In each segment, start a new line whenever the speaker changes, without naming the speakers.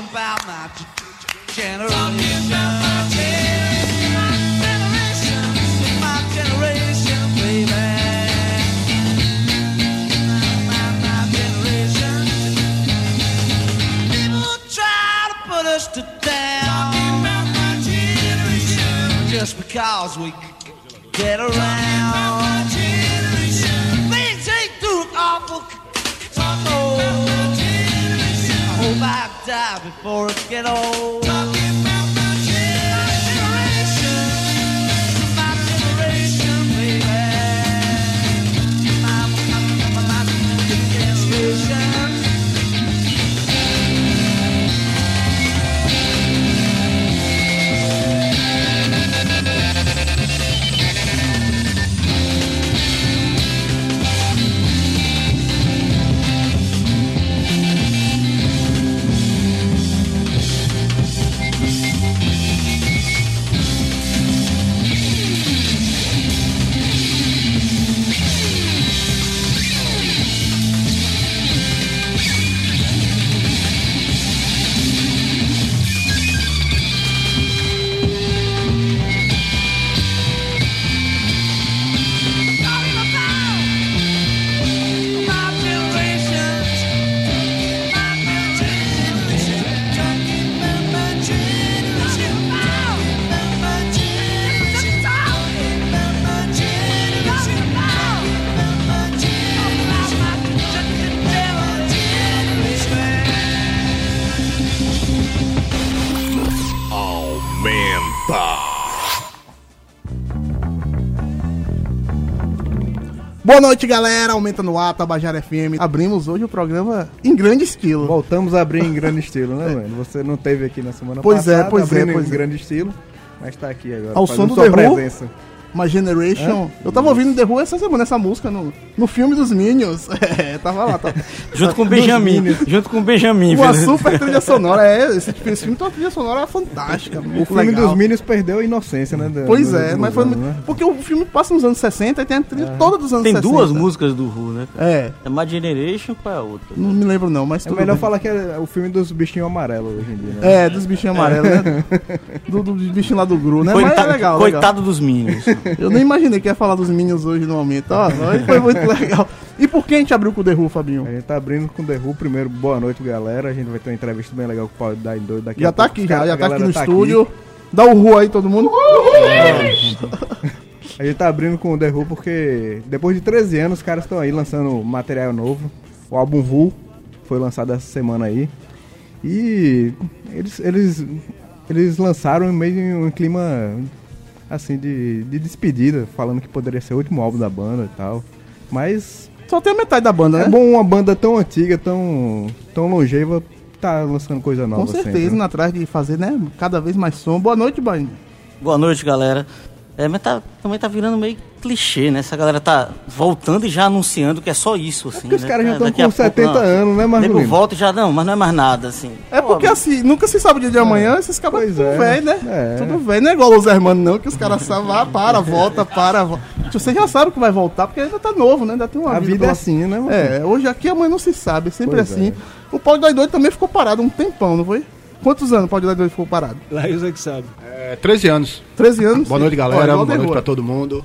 Talking about my g- g- generation. My generation, baby. My, my generation. People try to put us down. Just because we get around. I hope I die before I get old.
Boa noite, galera. Aumenta no ar, Tabajara FM. Abrimos hoje o programa em grande estilo.
Voltamos a abrir em grande estilo, né, mano? Você não teve aqui na semana
Pois é,
passada,
pois é, pois
em
é.
grande estilo, mas tá aqui agora.
Ao som do
sua
The Who? My Generation. Eu tava ouvindo The Who essa semana, essa música, no, no filme dos Minions. É, tava lá. Tava,
Junto com o Benjamin. Junto com o Benjamin.
Uma super trilha sonora. É, esse, tipo, esse filme tem uma trilha sonora fantástica.
O filme
legal.
dos Minions perdeu a inocência, né? da-
Pois
dos
é, mas foi
né?
Porque o filme passa nos anos 60 e tem a trilha toda dos anos
Tem
60.
duas músicas do Who, né?
É,
É My Generation qual é a outra?
não me lembro não, mas
É melhor
bem.
falar que é o filme dos bichinhos amarelos hoje em dia, né?
É, dos bichinhos amarelos, né? Do, do bichinho lá do Gru, né?
Coitado,
Mas é legal,
coitado dos Minions.
Eu nem imaginei que ia falar dos Minions hoje no momento. Ó, aí foi muito legal. E por que a gente abriu com o The Who, Fabinho?
A gente tá abrindo com o The Who. Primeiro, boa noite, galera. A gente vai ter uma entrevista bem legal com o Paulo da Indo daqui
Já
a
tá
pouco.
aqui, já, já tá aqui no
tá
estúdio. Dá o Ru aí, todo mundo.
A gente tá abrindo com o The Who porque depois de 13 anos os caras estão aí lançando material novo. O álbum Who foi lançado essa semana aí. E eles, eles, eles lançaram meio em um clima assim de, de despedida, falando que poderia ser o último álbum da banda e tal. Mas
Só tem a metade da banda, né?
É bom uma banda tão antiga, tão, tão longeva, tá lançando coisa nova
Com certeza,
sempre.
indo atrás de fazer, né? Cada vez mais som. Boa noite, Bahia.
Boa noite, galera. É, mas tá, também tá virando meio clichê, né? Essa galera tá voltando e já anunciando que é só isso, assim.
porque os
né?
caras já
É,
tão
daqui
com
a pouco,
70
não.
anos, né, Marcelino?
Nego volta e já, não, mas não é mais nada, assim.
É porque assim, nunca se sabe o dia de amanhã, esses caras tudo
é.
velho, né?
É.
Tudo velho, não é igual os hermanos não, que os caras sabem, ah, para, volta, para, volta. Você já sabe que vai voltar, porque ainda tá novo, né? Ainda tem uma
A vida é
pela-
assim, né, mano?
É, hoje aqui amanhã não se sabe, é sempre
Pois
assim.
é.
O Pau de Doido também ficou parado um tempão, não foi? Quantos anos o Pau de Doido ficou parado?
Eu sei que sabe.
É, 13 anos.
13 anos?
Boa noite, galera. Boa noite pra todo mundo.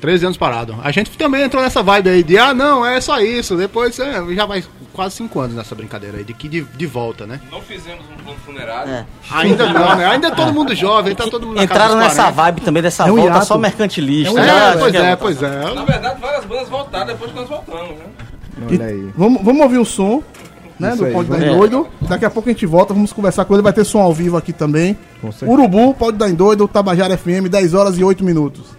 13 anos parado. A gente também entrou nessa vibe aí de, ah, não, é só isso. Depois é, já vai quase 5 anos nessa brincadeira aí, de que de, de volta, né?
Não fizemos um plano funerário.
É.
Ainda não, né? Ainda é todo mundo jovem, tá todo mundo na casa
Entraram nessa
40.
vibe também dessa
É um
volta
hiato.
só mercantilista.
É um
né?
É, pois é, pois é.
Na verdade, várias bandas voltaram depois que nós voltamos, né?
Olha aí.
Vamos, vamos ouvir o som, né?
Isso
do Pode Dar em Doido. Daqui a pouco a gente volta, vamos conversar com ele. Vai ter som ao vivo aqui também. Urubu, Pode Dar em Doido, Tabajara FM, 10 horas e 8 minutos.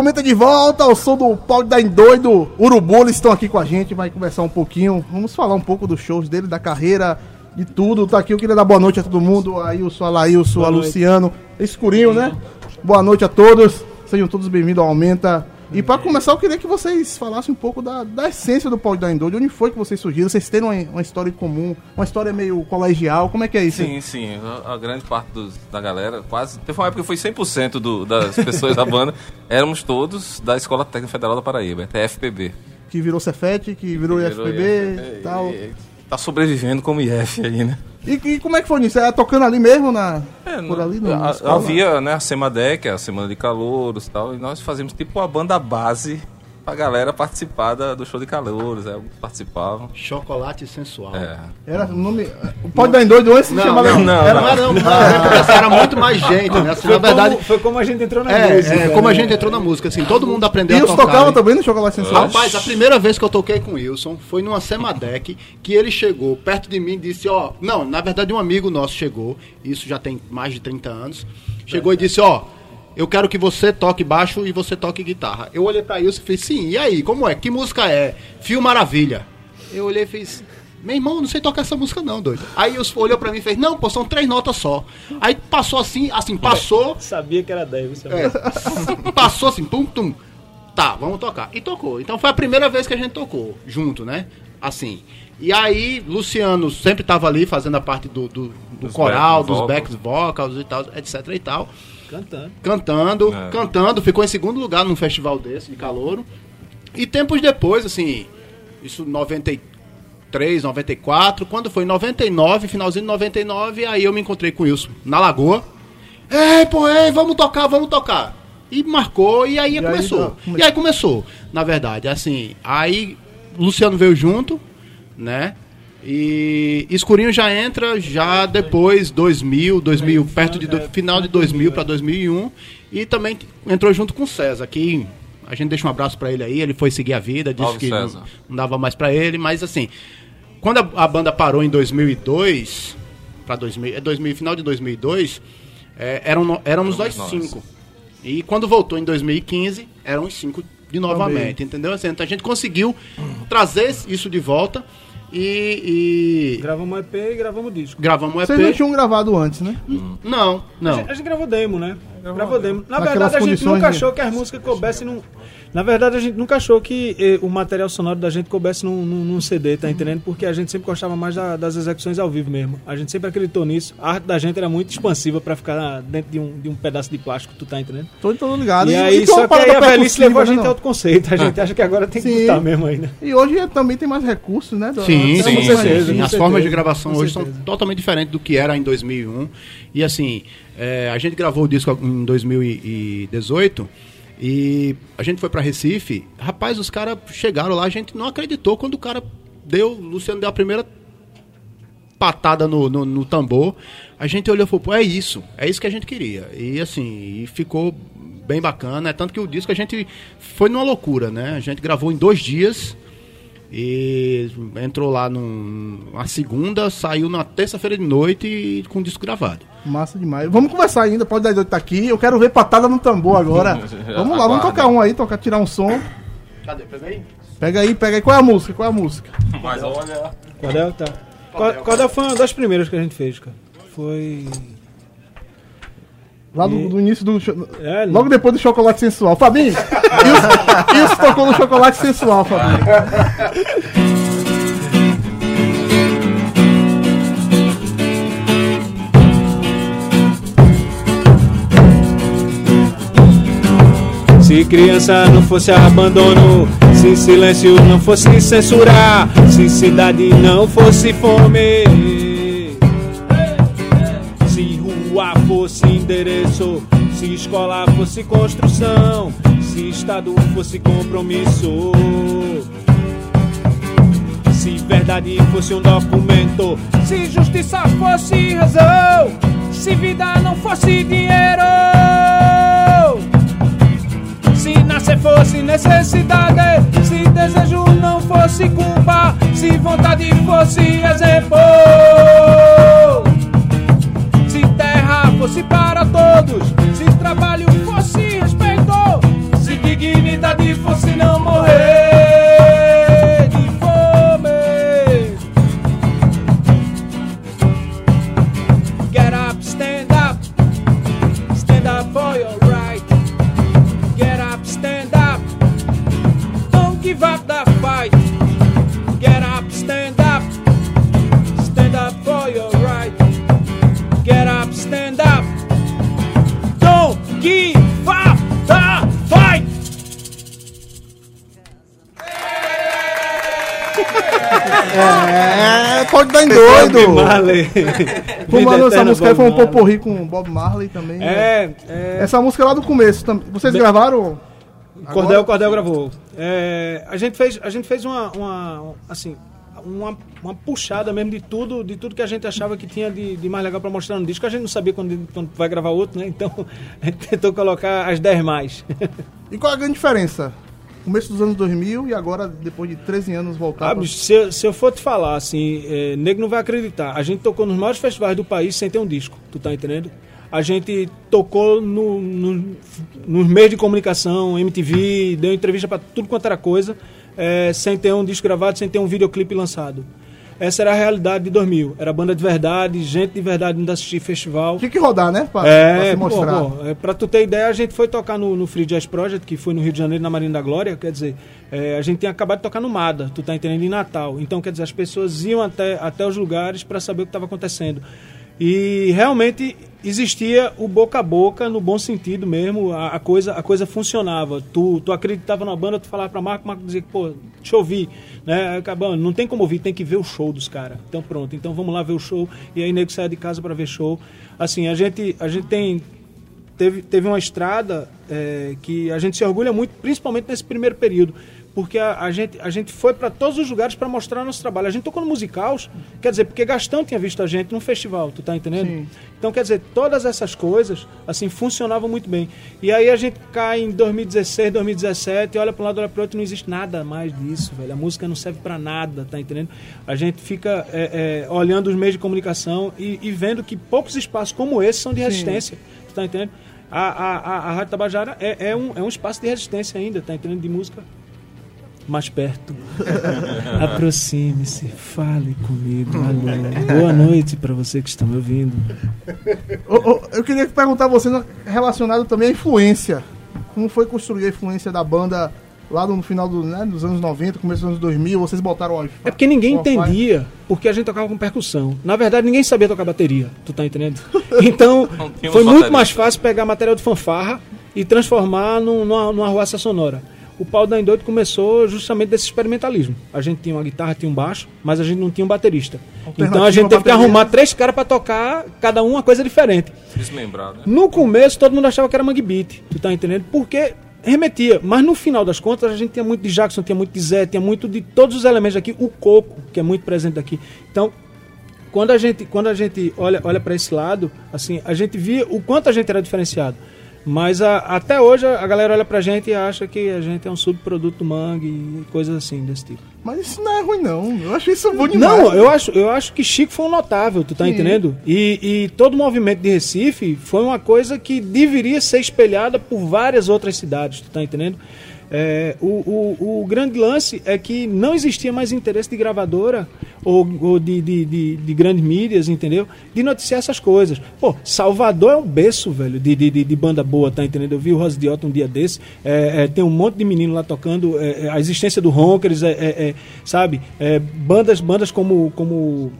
Aumenta de volta ao som do Pau da Doido. Urubu, eles estão aqui com a gente, vai conversar um pouquinho. Vamos falar um pouco dos shows dele, da carreira, de tudo. Tá aqui, eu queria dar boa noite a todo mundo. A Ilson, a Laílson, a Luciano. Escurinho, né? Boa noite a todos. Sejam todos bem-vindos ao Aumenta. E pra começar, eu queria que vocês falassem um pouco da, da essência do Pau da Doido. Onde foi que vocês surgiram? Vocês têm uma, uma história comum, uma história meio colegial. Como é que é isso?
Sim, sim. A, a grande parte dos- da galera, quase. Teve uma época que foi 100% do, das pessoas da banda. Éramos todos da Escola Técnica Federal da Paraíba, TFPB.
Que virou Cefet, que virou,
Virou
IFPB
IFPB,
e tal.
e Tá sobrevivendo como IF aí, né?
E, e como é que foi nisso? Era tocando ali mesmo, na,
É,
por
não-
ali? Na
a- havia né, a SEMADEC, a Semana de Calouros e tal, e nós fazíamos tipo uma banda base pra galera participar da- do show de calouros. Aí alguns participavam.
Chocolate sensual.
É.
Era o nome. Pode Dar em Doido antes se
Não,
chamava.
não,
não,
era, não, era, não, não, era, muito mais gente, né? Assim,
Foi,
na verdade,
como, foi como a gente entrou na
é,
música.
é, como a
né?
gente entrou na música, assim, todo mundo aprendeu
E
a
os
tocar.
tocavam
né?
também no Chocolate Sensual?
Rapaz, a primeira vez que eu toquei com o Wilson foi numa Semadec, que ele chegou perto de mim e disse, ó, não, na verdade um amigo nosso chegou, isso já tem mais de 30 anos, chegou e disse, ó, eu quero que você toque baixo e você toque guitarra. Eu olhei pra Wilson e fiz, sim, e aí, como é? Que música é? Fio Maravilha. Eu olhei e fiz, meu irmão, não sei tocar essa música não, doido. Aí Wilson olhou pra mim e fez, não, pô, são três notas só. Aí passou assim, assim, passou,
Sabia que era 10, você
é, passou assim, pum, tum. Tá, vamos tocar. E tocou. Então foi a primeira vez que a gente tocou, junto, né? Assim. E aí, Luciano sempre tava ali fazendo a parte do, do, do coral,
backing
dos
vocals.
back vocals e tal, etc e tal.
Cantando.
Cantando,
É.
cantando, ficou em segundo lugar num festival desse, de calouro. E tempos depois, assim, isso 93, 94, quando foi em 99, finalzinho de 99, aí eu me encontrei com o Wilson na Lagoa. Ei, pô, ei, vamos tocar, vamos tocar. E marcou, e aí,
aí
começou.
dá-
E aí começou, na verdade, assim, aí Luciano veio junto, né? E Escurinho já entra já depois, 2000, 2000, perto de do, final de 2000 para 2001. E também entrou junto com o César, que a gente deixa um abraço para ele aí, ele foi seguir a vida, disse que não, não dava mais para ele, mas assim, quando a, a banda parou em 2002, para 2000, é 2000, final de 2002, é, eram, éramos nós
nós.
cinco. E quando voltou em 2015, eram os cinco de novamente, entendeu? Assim, então a gente conseguiu trazer isso de volta e, e
Gravamos EP e gravamos disco.
gravamos EP.
Vocês não tinham gravado antes, né?
Não,
A
não.
gente, a gente gravou demo, né? Gravou demo. Na verdade, a gente nunca
de-
achou que as músicas coubessem num. Na verdade, a gente nunca achou que eh, o material sonoro da gente coubesse num, num, num CD, tá entendendo? Porque a gente sempre gostava mais da- das execuções ao vivo mesmo. A gente sempre acreditou nisso. A arte da gente era muito expansiva pra ficar dentro de um, de um pedaço de plástico, tu tá entendendo?
Tô todo ligado.
E aí,
tem uma
só que aí a velhice levou a
né,
gente
não?
a outro conceito. A gente acha que agora tem que botar mesmo ainda.
E hoje é- também tem mais recursos, né? do-
Sim, sim,
certeza,
sim. As
certeza,
formas de gravação
com
hoje
certeza.
são totalmente diferentes do que era em 2001. E assim, é, a gente gravou o disco em 2018 e a gente foi pra Recife. Rapaz, os caras chegaram lá, a gente não acreditou quando o cara deu, o Luciano deu a primeira patada no, no, no tambor. A gente olhou e falou, é isso, é isso que a gente queria. E assim, e ficou bem bacana. É tanto que o disco a gente foi numa loucura, né? A gente gravou em dois dias. E entrou lá num- numa segunda, saiu na terça-feira de noite e com o disco gravado.
Massa demais. Vamos conversar ainda, pode dar tá aqui. Eu quero ver patada no tambor agora. vamos lá, vamos tocar um aí, tocar, tirar um som.
Cadê? Pega aí.
Pega aí, pega aí. Qual é a música? Qual é a música?
Mas olha.
Cordel, tá. Co- Cordel foi uma das primeiras que a gente fez, cara. Foi.
Lá do, do início do. cho-
É,
Logo depois do chocolate sensual. Fabinho! Isso, isso tocou no chocolate sensual, Fabinho.
Se criança não fosse abandono, se silêncio não fosse censurar, se cidade não fosse fome, fosse endereço, se escola fosse construção, se estado fosse compromisso. Se verdade fosse um documento, se justiça fosse razão, se vida não fosse dinheiro. Se nascer fosse necessidade, se desejo não fosse culpa, se vontade fosse exemplo. Fosse para todos, se trabalho fosse respeito, se dignidade fosse não morrer
É, pode dar em doido.
Marley.
Como
Vida
essa música aí foi um
Bob Marley.
poporri com Bob Marley também. né?
É, é.
Essa música é lá do começo. Vocês
Bem-
gravaram?
Cordel, Cordel gravou. É, a gente fez, a gente fez uma, uma assim, uma, uma puxada mesmo de tudo, de tudo que a gente achava que tinha de, de mais legal para mostrar no disco. A gente não sabia quando, quando vai gravar outro, né? Então a gente tentou colocar as 10 mais.
E qual a grande diferença? Começo dos anos 2000 e agora, depois de 13 anos, voltar
Ah,
pra-
se, eu- se eu for te falar, assim, é, nego não vai acreditar. A gente tocou nos maiores festivais do país sem ter um disco, tu tá entendendo? A gente tocou no, no- nos meios de comunicação, MTV, deu entrevista pra tudo quanto era coisa, é, sem ter um disco gravado, sem ter um videoclipe lançado. Essa era a realidade de 2000. Era banda de verdade, gente de verdade indo assistir festival.
Tinha que rodar, né? Pra, pra
É, pô,
mostrar.
pô, é, pra tu ter ideia, a gente foi tocar no, no Free Jazz Project, que foi no Rio de Janeiro, na Marina da Glória, quer dizer, é, a gente tinha acabado de tocar no MADA, tu tá entendendo, em Natal. Então, quer dizer, as pessoas iam até, até os lugares para saber o que estava acontecendo. E realmente existia o boca a boca, no bom sentido mesmo, a, a coisa, a coisa funcionava. Tu, tu acreditava na banda, tu falava pra Marco, Marco dizia, pô, deixa eu ouvir. Né? Acabando, não tem como ouvir, tem que ver o show dos caras. Então pronto, então vamos lá ver o show. E aí nego saia de casa para ver show. Assim, a gente, a gente tem teve, teve uma estrada é, que a gente se orgulha muito, principalmente nesse primeiro período, porque a, a gente, a gente foi para todos os lugares para mostrar nosso trabalho. A gente tocou no Musicaus, quer dizer, porque Gastão tinha visto a gente num festival, tu tá entendendo?
Sim.
Então, quer dizer, todas essas coisas, assim, funcionavam muito bem. E aí a gente cai em 2016, 2017, olha para um lado, olha para outro, não existe nada mais disso, velho. A música não serve para nada, tá entendendo? A gente fica é, é, olhando os meios de comunicação e, e vendo que poucos espaços como esse são de resistência, tu tá entendendo? A, a, a, a Rádio Tabajara é, é, um, é um espaço de resistência ainda, tá entendendo? De música mais perto. Aproxime-se, fale comigo. Alô. Boa noite para você que está me ouvindo.
Ô, eu queria perguntar a você relacionado também à influência. Como foi construir a influência da banda lá no final do, né, dos anos 90, começo dos anos 2000? Vocês botaram o
É porque ninguém entendia porque a gente tocava com percussão. Na verdade, ninguém sabia tocar bateria, tu tá entendendo? Então, foi muito mais fácil pegar material de fanfarra e transformar num- numa, numa arruaça sonora. O pau da Endoide começou justamente desse experimentalismo. A gente tinha uma guitarra, tinha um baixo, mas a gente não tinha um baterista. Então a gente teve que arrumar três caras pra tocar, cada um uma coisa diferente.
Desmembrado. né?
No começo, todo mundo achava que era Mangue Beat, tu tá entendendo? Porque remetia. Mas no final das contas, a gente tinha muito de Jackson, tinha muito de Zé, tinha muito de todos os elementos aqui. O coco, que é muito presente aqui. Então, quando a gente, quando a gente olha, olha para esse lado, assim, a gente via o quanto a gente era diferenciado. Mas a- até hoje a galera olha pra gente e acha que a gente é um subproduto do Mangue e coisas assim desse tipo.
Mas isso não é ruim, não. Eu acho isso bom demais.
Não, eu acho, eu acho que Chico foi um notável, tu tá
Sim.
entendendo? E, e todo o movimento de Recife foi uma coisa que deveria ser espelhada por várias outras cidades, tu tá entendendo? É, o, o, o grande lance é que não existia mais interesse de gravadora ou, ou de, de, de, de grandes mídias, entendeu? De noticiar essas coisas. Pô, Salvador é um berço, velho, de, de, banda boa, tá entendendo? Eu vi o Rose Diota um dia desse, é, é, tem um monte de menino lá tocando, é, é, a existência do Ronkers, é, sabe? Bandas, bandas como. como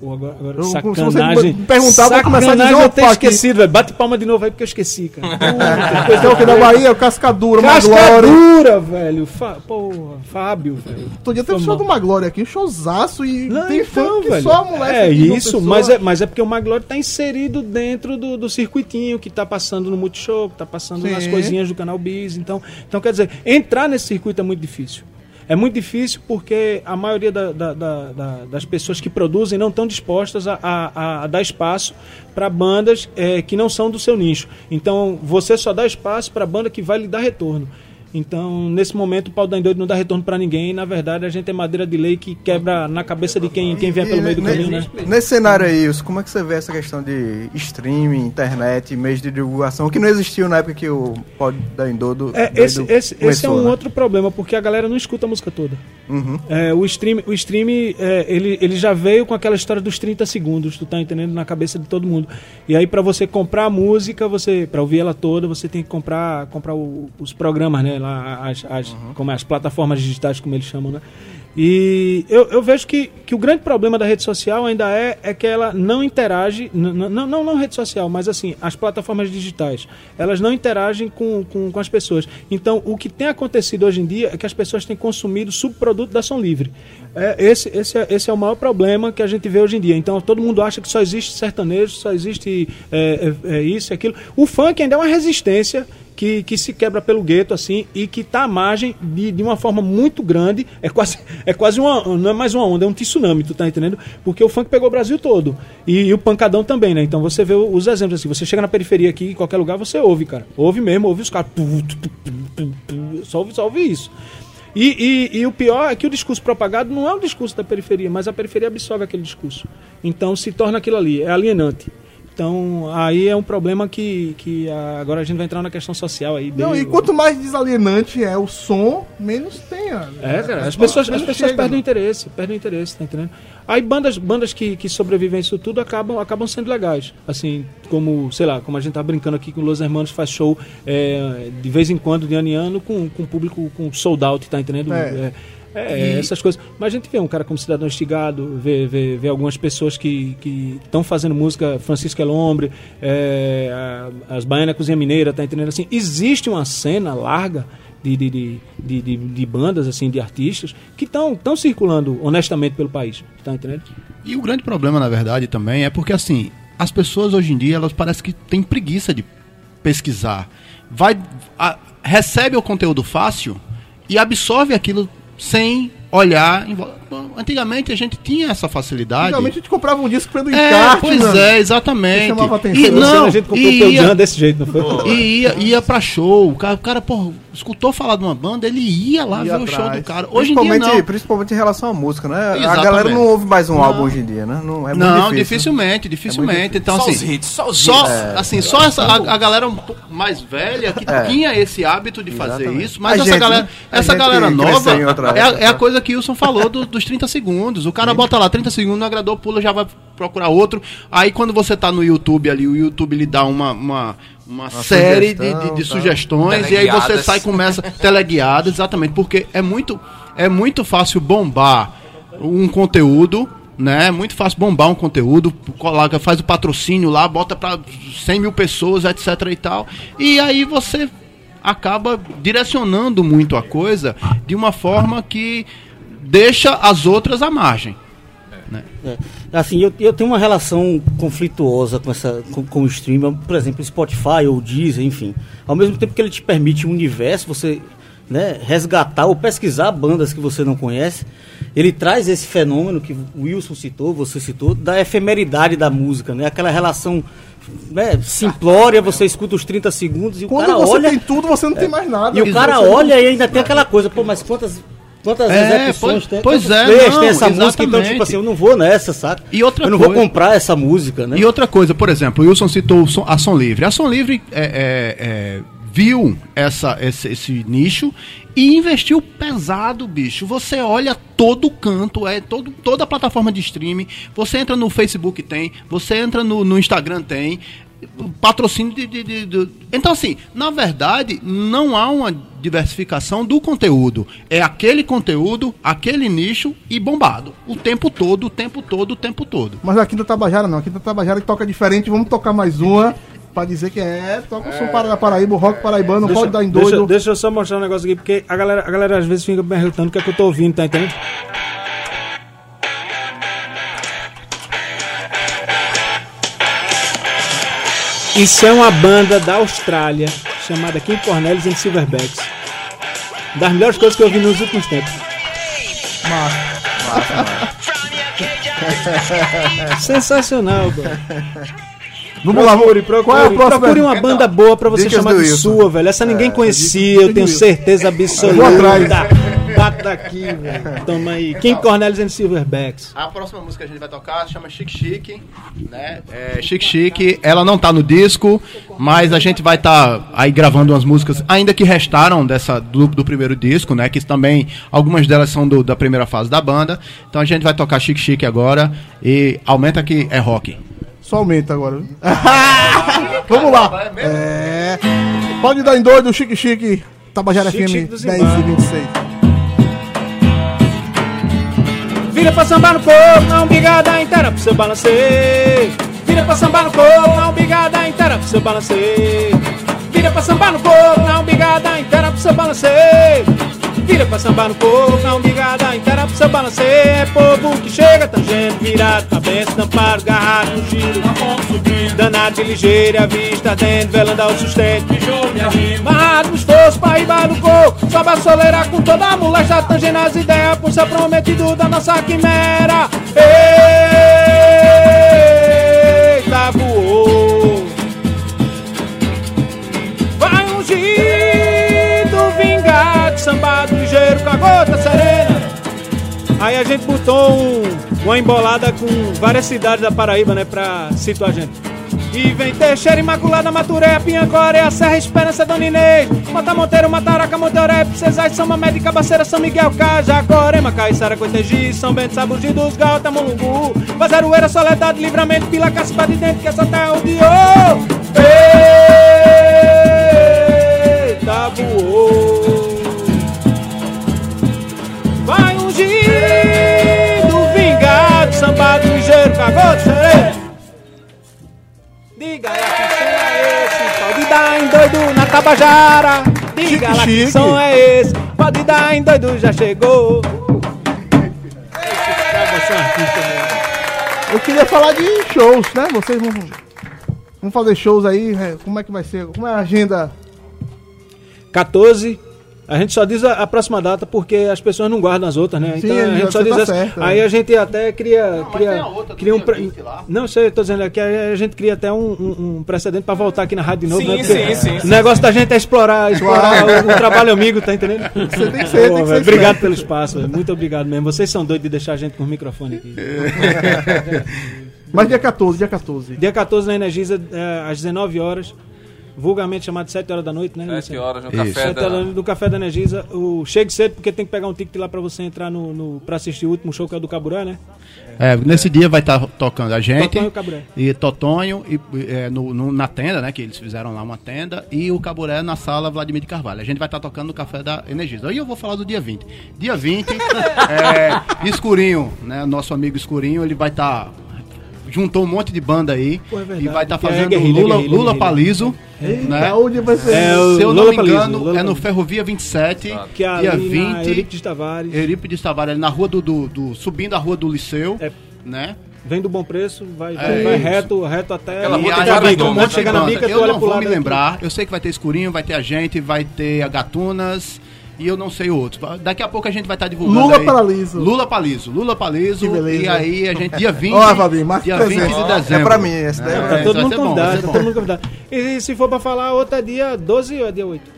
pô, agora, agora
Eu- se você
sacanagem.
perguntar, vou começar a dizer
Sacanagem eu
aqui.
esquecido, velho. Bate palma de novo aí porque eu esqueci, cara.
Depois tem o que da Bahia, o Cascadura.
Cascadura, velho. Fa, porra, Fábio, velho.
Outro dia teve show do Maglore aqui, um showzaço e
Não,
tem
então, velho.
só a moleque
é isso, mas é, mas é porque o Maglore tá inserido dentro do, do circuitinho que tá passando no Multishow, que tá passando
Sim.
nas coisinhas do canal Biz. Então, então, quer dizer, entrar nesse circuito é muito difícil. É muito difícil porque a maioria da- da- da- da- das pessoas que produzem não estão dispostas a, a- a dar espaço para bandas eh, que não são do seu nicho. Então, você só dá espaço para banda que vai lhe dar retorno. Então, nesse momento, o pau da Endoide não dá retorno para ninguém. Na verdade, a gente é madeira de lei que quebra na cabeça de quem, quem vier pelo meio do caminho, né?
Nesse cenário aí, Wilson, como é que você vê essa questão de streaming, internet, meios de divulgação, que não existiu na época que o Pod da Endodo
É,
Doido
esse, esse, esse é um
né?
outro problema, porque a galera não escuta a música toda.
Uhum.
É, o stream, o stream é, ele, ele já veio com aquela história dos 30 segundos, tu tá entendendo? Na cabeça de todo mundo. E aí, pra você comprar a música, você para ouvir ela toda, você tem que comprar, comprar o- os programas, né? Lá, as, as, como é, as plataformas digitais, como eles chamam, né? E eu, eu vejo que, que o grande problema da rede social ainda é, é que ela não interage, não, não, não rede social, mas assim, as plataformas digitais, elas não interagem com, com, com as pessoas. Então, o que tem acontecido hoje em dia é que as pessoas têm consumido subproduto da ação livre. É, esse, esse, é, esse é o maior problema que a gente vê hoje em dia. Então, todo mundo acha que só existe sertanejo, só existe é, é, é isso e aquilo. O funk ainda é uma resistência que, que se quebra pelo gueto, assim, e que tá à margem de, de uma forma muito grande. É quase, é quase uma. Não é mais uma onda, é um tsunami, tu tá entendendo? Porque o funk pegou o Brasil todo. E, e o pancadão também, né? Então você vê os exemplos assim. Você chega na periferia aqui, em qualquer lugar, você ouve, cara. Ouve mesmo, ouve os caras. Só ouve isso. E, e, e o pior é que o discurso propagado não é o discurso da periferia, mas a periferia absorve aquele discurso. Então se torna aquilo ali, é alienante. Então aí é um problema que, que agora a gente vai entrar na questão social aí.
Não,
bem-
e quanto mais desalienante é o som, menos tem.
É, cara,
a-
as pessoas, as pessoas perdem o interesse, perdem o interesse, tá entendendo? Aí bandas, bandas que, que sobrevivem a isso tudo acabam, acabam sendo legais. Assim, como, sei lá, como a gente tá brincando aqui com Los Hermanos faz show é, de vez em quando, de ano em ano, com, com público com sold out, tá entendendo?
É.
É, é, essas coisas. Mas a gente vê um cara como Cidadão Estigado, vê, vê, vê algumas pessoas que estão fazendo música, Francisco Elombre, é, a- as Baianas Cozinha Mineira, tá entendendo? Assim, existe uma cena larga de, de, de, de, de- de bandas, assim, de artistas, que estão circulando honestamente pelo país, tá entendendo?
E o grande problema, na verdade, também é porque, assim, as pessoas hoje em dia, elas parecem que têm preguiça de pesquisar. Vai, a- recebe o conteúdo fácil e absorve aquilo sem olhar. Antigamente a gente tinha essa facilidade.
Antigamente a gente comprava um disco pelo
É,
encarte.
pois
mano.
é, exatamente.
Chamava atenção.
E, não,
a gente comprou
e
o teu
ia-
desse jeito, não foi?
e ia, ia pra show. O cara, o cara pô, escutou falar de uma banda, ele ia lá
Ia
ver o show
atrás.
do cara. Hoje em dia
principalmente,
não.
principalmente em relação à música, né? A
Exatamente.
galera não ouve mais um
Não.
álbum hoje em dia, né? Não, é muito
não,
difícil.
dificilmente, dificilmente. Então,
Só
assim,
os hits, só os
só,
hits.
assim, só essa, a, a galera um pouco mais velha que
É.
tinha esse hábito de fazer
Exatamente.
isso, mas
A
essa
gente,
galera,
né? A
essa galera nova é, a,
época.
Coisa que o Wilson falou do- dos 30 segundos. O cara bota lá 30 segundos, não agradou, pula, já vai procurar outro. Aí quando você tá no YouTube ali, o YouTube lhe dá uma, uma, uma, série de, de, de
tal.
sugestões, e aí você sai e começa teleguiado, exatamente, porque é muito, é muito fácil bombar um conteúdo, né? É muito fácil bombar um conteúdo, coloca, faz o patrocínio lá, bota pra 100 mil pessoas, etc e tal. E aí você acaba direcionando muito a coisa de uma forma que deixa as outras à margem.
É. Assim, eu, eu tenho uma relação conflituosa com, essa, com, com o streaming, por exemplo, Spotify ou Deezer, enfim. Ao mesmo tempo que ele te permite um universo, você né, resgatar ou pesquisar bandas que você não conhece, ele traz esse fenômeno que o Wilson citou, você citou, da efemeridade da música, né? Aquela relação né, simplória, você escuta os 30 segundos e o
Quando
cara
você
olha...
tem tudo, você não tem mais nada.
E o cara
Você-
olha e ainda tem aquela coisa, pô, mas quantas, quantas
É,
execuções tem?
pois é,
players
não,
tem essa música? Então,
exatamente.
tipo assim, eu não vou nessa, saca?
E outra
eu não vou
coisa-
comprar essa música, né?
E outra coisa, por exemplo, o Wilson citou a Som Livre. A Som Livre é, é, é, viu essa, esse, esse nicho e investiu pesado, bicho. Você olha todo canto, é todo, toda plataforma de streaming. Você entra no Facebook, tem. Você entra no, no Instagram, tem. Patrocínio de, de- de- de- Então, assim, na verdade, não há uma diversificação do conteúdo. É aquele conteúdo, aquele nicho e bombado. O tempo todo, o tempo todo, o tempo todo.
Mas aqui da Tabajara não, aqui da Tabajara toca diferente. Vamos tocar mais uma pra dizer que é. Toca o som para da Paraíba, o rock paraibano, pode dar em
deixa,
doido.
deixa eu só mostrar um negócio aqui, porque a galera, a galera às vezes fica perguntando o que é que eu tô ouvindo, tá entendendo? Isso é uma banda da Austrália chamada Kim Cornelius and Silverbacks. Das melhores coisas que eu ouvi nos últimos tempos. Sensacional, cara.
Vamos lá,
Procure,
Qual é a próxima?
procure uma banda boa pra você
Dicas
chamar de sua, velho. Essa ninguém conhecia, eu tenho certeza absoluta. Bata daqui, velho. Toma aí. Kim Cornelius and Silverbacks.
A próxima música que a gente vai tocar chama Chique Chique, né? É, Chique Chique, ela não tá no disco, mas a gente vai estar aí gravando umas músicas ainda que restaram dessa do, do primeiro disco, né? Que também algumas delas são do- da primeira fase da banda. Então a gente vai tocar Chique Chique agora e aumenta que é rock.
Só aumenta agora. viu? Vamos lá. É. Pode dar em doido, Chique Chique. Tabajara
Chique
FM
Chique do
10
Zimbábue.
e 26.
Vira pra sambar no corpo, na umbigada inteira pro seu balanceio. Vira pra sambar no corpo, na umbigada inteira pro seu balanceio. Vira pra sambar no corpo, na umbigada inteira pro seu balanceio. Vira pra sambar no corpo, na umbigada inteira pro seu balanceio. É povo que chega, tangendo, virado, cabeça, tampado, garrado no giro. Dando danado de ligeira, vista dentro, velando ao sustento. Rima. Amarrado no esforço, pra ribar no coco. Sobe a com toda a molesta, tangendo as ideias, pro seu prometido da nossa quimera. Eita, voou. Com gota serena. Aí a gente botou um- uma embolada com várias cidades da Paraíba, né, pra situar a gente. E vem Teixeira, Imaculada, Maturé, Pinhancoré, a Serra Esperança, Dona Inês, Mata Monteiro, Mataraca, Monteuré, Cesar, São Mamede, Cabaceira, São Miguel, Cajacorema, Caiçara, Coitegi, São Bento, Sabugi dos Galta, Mulungu, Vazarueira, Soledade, Livramento, Pila, Cacipa de Dentro, que essa terra odiou. Eita, voou. Ligeiro, cagou de sereia. Diga lá que som é esse, pode dar em doido na Tabajara. Diga lá que
chique.
som é esse, pode dar em doido, já chegou.
Eu queria falar de shows, né? Vocês vão, vão fazer shows aí, é, como é que vai ser? Como é a agenda?
14. A gente só diz a, a próxima data porque as pessoas não guardam as outras, né?
Sim,
então a gente só
você
diz
tá
essa.
certo,
Aí
é.
a gente até cria. cria,
tem a outra
cria um pre-
20 lá.
Não sei, eu tô dizendo aqui, a gente cria até um, um- um precedente pra voltar aqui na rádio de novo,
Sim,
né? Porque
sim, sim,
O negócio da gente é explorar, explorar o, o trabalho amigo, tá entendendo?
Você tem que ser, tem que ser
Obrigado pelo espaço, velho. muito obrigado mesmo. Vocês são doidos de deixar a gente com o microfone aqui.
Mas dia 14, dia 14.
Dia 14 na Energisa, é, às 19 horas, vulgarmente chamado 7 horas da noite, né?
7
Luciano?
horas no
Isso.
café
Sete
da...
horas do café da Energisa. O chegue cedo porque tem que pegar um ticket lá pra você entrar no, no para assistir o último show que é o do Caburé, né?
É, nesse dia vai estar tocando a gente.
Totonho e Caburé.
E Totonho e, é, no, no- na tenda, né? Que eles fizeram lá uma tenda. E o Caburé na sala Vladimir de Carvalho. A gente vai estar tocando no café da Energisa. Aí eu vou falar do dia 20. Dia 20, é, Escurinho, né? Nosso amigo Escurinho, ele vai estar. Juntou um monte de banda aí.
Pô, é verdade,
e vai estar
é
fazendo
guerrilha,
Lula,
guerrilha,
Lula
guerrilha.
Paliso. Né?
Onde vai ser?
É,
Se eu não
Lula
me
Paliso,
engano,
Lula
é no. Ferrovia 27,
Que é
dia
ali na
20.
Eurípides Tavares.
Eurípides Tavares, na rua do, do, do- Subindo a rua do Liceu.
É.
né?
Vem do bom preço, vai,
É
vai reto, reto até.
Aquela
E aí um monte de
chega na bica,
Eu não vou me
aqui.
lembrar. Eu sei que vai ter Escurinho, vai ter a gente, vai ter a Gatunas e eu não sei outros. Daqui a pouco a gente vai estar divulgando
Lula
aí.
Paraliso.
Lula Paliso. Lula Paliso.
Que beleza.
E aí a gente, dia 20,
Ó, Valdir, marca
dia
presente.
20 de
Ó,
dezembro.
É pra mim, esse daí é pra
Tá
É,
todo mundo convidado, tá todo mundo convidado. E se for pra falar, outra é dia 12 ou é dia 8?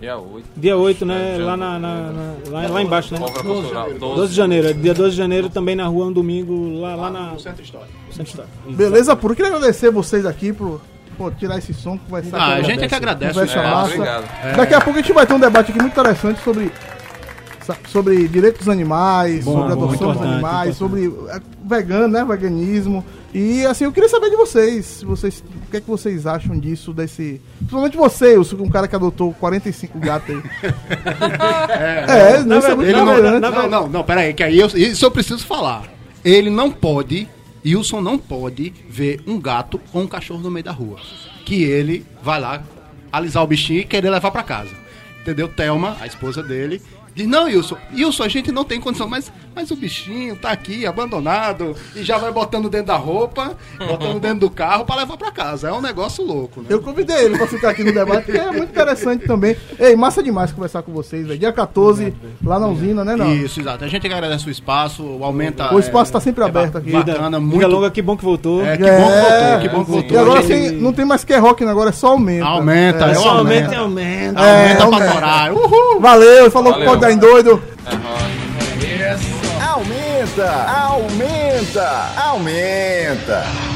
Dia 8.
Dia 8, né? Lá, na, na- na- lá, lá embaixo, né?
Obra cultural.
12 de janeiro. Dia 12 de janeiro também na rua, um domingo, lá, lá na.
Centro Histórico.
Centro Histórico.
Beleza, puro. Queria agradecer vocês aqui por pô, tirar esse som, conversar
Ah,
com
a gente é que agradece.
Conversa
É,
massa.
obrigado.
Daqui a pouco a gente vai ter um debate aqui muito interessante sobre sobre direitos dos animais,
Bom,
sobre
bom,
adoção dos
importante,
animais, sobre eh, vegano, né, veganismo. E assim, eu queria saber de vocês, se vocês, o que é que vocês acham disso desse, principalmente você, eu sou um cara que adotou 45 gatos aí. é, não, isso é muito
não,
ignorante.
não, não, não, peraí, que aí eu, isso eu preciso falar. Ele não pode, Wilson não pode ver um gato ou um cachorro no meio da rua. Que ele vai lá alisar o bichinho e querer levar pra casa. Entendeu? Thelma, a esposa dele, diz: Não, Wilson, Wilson, a gente não tem condição, mas, mas o bichinho tá aqui abandonado e já vai botando dentro da roupa, botando dentro do carro pra levar pra casa. É um negócio louco, né?
Eu convidei ele pra ficar aqui no debate, que é muito interessante também. Ei, massa demais conversar com vocês, velho. Dia 14, lá na usina, né, não?
Isso, exato. A gente agradece o espaço, aumenta.
O espaço
é,
tá sempre
é
aberto
ba-
aqui.
Bacana, muito.
longa, que bom que voltou.
É, que bom que voltou, que bom que voltou.
E agora
gente-
assim, não tem mais que rock, né? agora é só aumenta.
Aumenta,
é,
é
só
só
Somente
aumenta.
aumenta.
É,
Aumenta pra
aumenta.
torar. Uhul!
Valeu, falou que
Valeu.
pode dar em doido.
Aumenta, aumenta, aumenta.